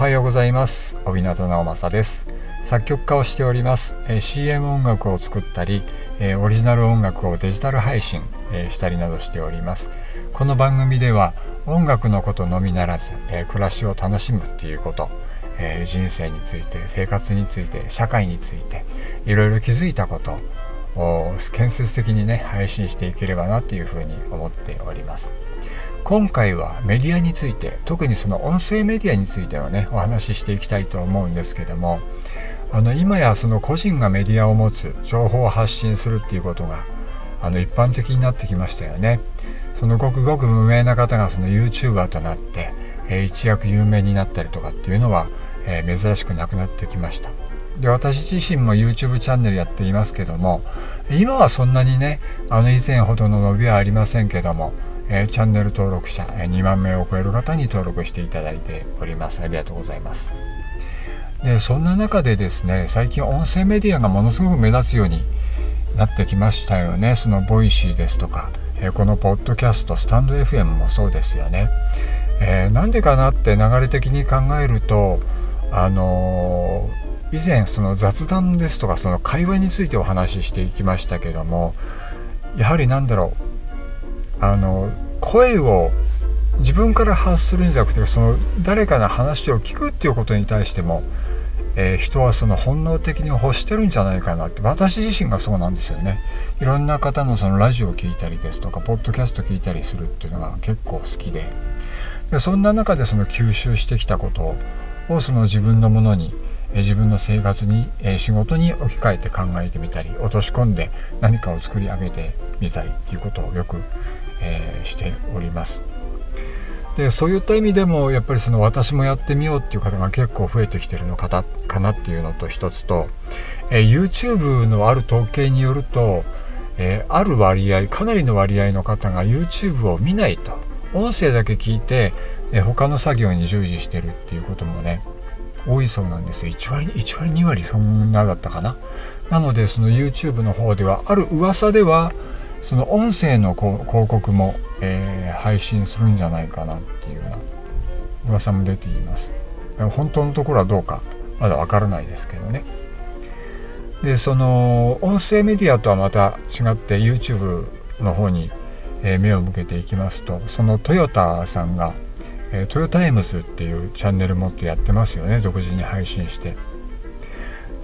はようございます。小日向直政です。作曲家をしております、え CM 音楽を作ったり、えオリジナル音楽をデジタル配信、えしたりなどしております。この番組では音楽のことのみならず、え暮らしを楽しむっていうこと、え人生について生活について社会についていろいろ気づいたことを建設的にね配信していければなというふうに思っております。今回はメディアについて特にその音声メディアについてはねお話ししていきたいと思うんですけどもあの今やその個人がメディアを持つ情報を発信するっていうことがあの一般的になってきましたよね。そのごくごく無名な方がその YouTuber となって、えー、一躍有名になったりとかっていうのは、えー、珍しくなくなってきました。で私自身も YouTube チャンネルやっていますけども今はそんなにねあの以前ほどの伸びはありませんけどもえチャンネル登録者、え2万名を超える方に登録していただいております。ありがとうございます。で、そんな中でですね、最近音声メディアがものすごく目立つようになってきましたよね。その Voicy ですとか、えこのポッドキャスト、スタンド FM もそうですよね。えー、なんでかなって流れ的に考えると、あの、以前その雑談ですとかその会話についてお話ししていきましたけどもやはりなんだろうあの声を自分から発するんじゃなくてその誰かの話を聞くっていうことに対しても、えー、人はその本能的に欲してるんじゃないかなって。私自身がそうなんですよね。いろんな方のそのラジオを聞いたりですとかポッドキャスト聞いたりするっていうのが結構好きで。でそんな中でその吸収してきたことをその自分のものに自分の生活に仕事に置き換えて考えてみたり落とし込んで何かを作り上げてみたりっていうことをよくえー、しております。でそういった意味でもやっぱりその私もやってみようっていう方が結構増えてきてるのかかなっていうのと一つと、えー、YouTube のある統計によると、えー、ある割合かなりの割合の方が YouTube を見ないと音声だけ聞いて、えー、他の作業に従事してるっていうこともね多いそうなんですよ1割1割2割そんなだったかななのでその YouTube の方ではある噂ではその音声の広告も、えー、配信するんじゃないかなっていうような噂も出ています。本当のところはどうかまだわからないですけどね。で、その音声メディアとはまた違って YouTube の方に、え目を向けていきますと、そのトヨタさんが、えトヨタイムズっていうチャンネル持ってやってますよね、独自に配信して。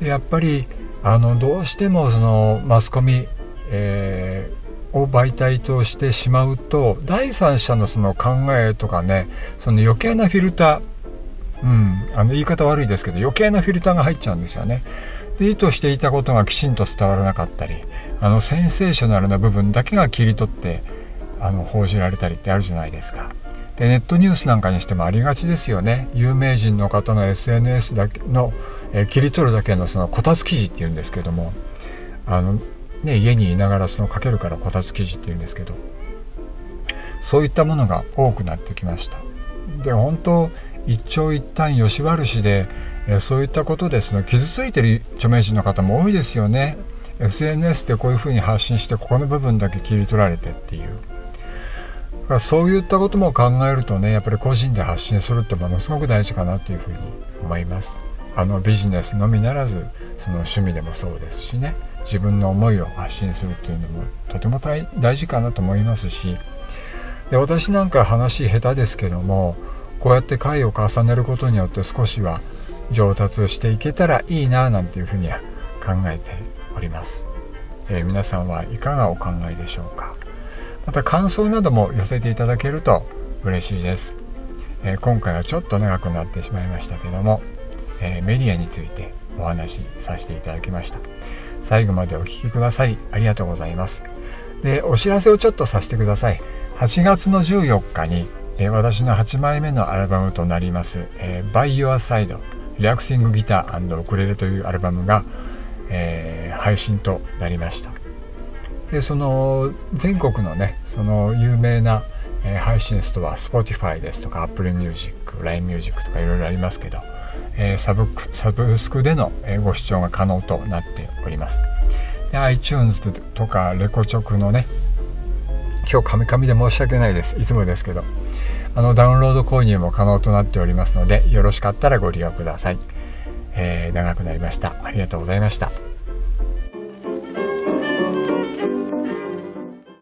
でやっぱりあのどうしてもそのマスコミ、えーを媒体としてしまうと第三者のその考えとかねその余計なフィルターうん、あの言い方悪いですけど余計なフィルターが入っちゃうんですよね。で意図していたことがきちんと伝わらなかったりあのセンセーショナルな部分だけが切り取ってあの報じられたりってあるじゃないですか。でネットニュースなんかにしてもありがちですよね。有名人の方の SNS だけの、え、切り取るだけのそのこたつ記事っていうんですけどもあのね、家にいながらそのかけるからこたつ記事っていうんですけどそういったものが多くなってきました。で本当一長一短吉原市でそういったことでその傷ついてる著名人の方も多いですよね。SNS でこういうふうに発信してここの部分だけ切り取られてっていう。そういったことも考えるとねやっぱり個人で発信するってものすごく大事かなというふうに思います。あのビジネスのみならずその趣味でもそうですしね。自分の思いを発信するっていうのもとても大事かなと思いますし。で私なんか話下手ですけどもこうやって回を重ねることによって少しは上達していけたらいいななんていうふうには考えております、えー、皆さんはいかがお考えでしょうか。また感想なども寄せていただけると嬉しいです、えー、今回はちょっと長くなってしまいましたけども、えー、メディアについてお話しさせていただきました最後までお聴きくださりありがとうございます。で、お知らせをちょっとさせてください。8月の14日に、えー、私の8枚目のアルバムとなります、えー、By Your Side リラクシングギターウクレレというアルバムが、えー、配信となりました。で、その全国のね、その有名な、えー、配信ストア、Spotify ですとか Apple Music、LINE Music とかいろいろありますけど、えサブサブスクでのご視聴が可能となっております。で iTunes とかレコチョクのね今日カミカミで申し訳ないです。いつもですけどあのダウンロード購入も可能となっておりますのでよろしかったらご利用ください、えー、長くなりました。ありがとうございました。